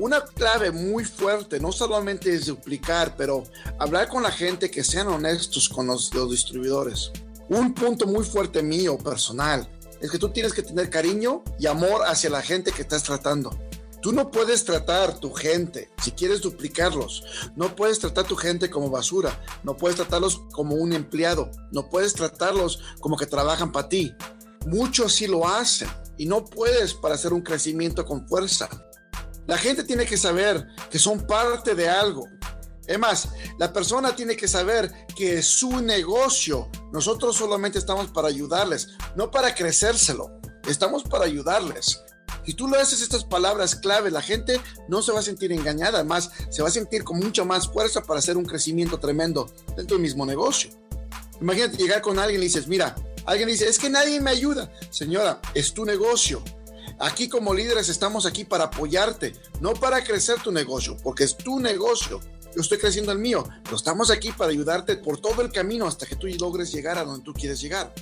Una clave muy fuerte, no solamente es duplicar, pero hablar con la gente que sean honestos con los, distribuidores. Un punto muy fuerte mío, personal, es que tú tienes que tener cariño y amor hacia la gente que estás tratando. Tú no puedes tratar tu gente si quieres duplicarlos. No puedes tratar tu gente como basura. No puedes tratarlos como un empleado. No puedes tratarlos como que trabajan para ti. Muchos sí lo hacen y no puedes para hacer un crecimiento con fuerza. La gente tiene que saber que son parte de algo. Es más, la persona tiene que saber que es su negocio. Nosotros solamente estamos para ayudarles, no para crecérselo. Estamos para ayudarles. Si tú le haces estas palabras clave, la gente no se va a sentir engañada, además se va a sentir con mucha más fuerza para hacer un crecimiento tremendo dentro del mismo negocio. Imagínate llegar con alguien y dices, mira, alguien dice, es que nadie me ayuda. Señora, es tu negocio. Aquí como líderes estamos aquí para apoyarte, no para crecer tu negocio, porque es tu negocio. Yo estoy creciendo el mío, pero estamos aquí para ayudarte por todo el camino hasta que tú logres llegar a donde tú quieres llegar.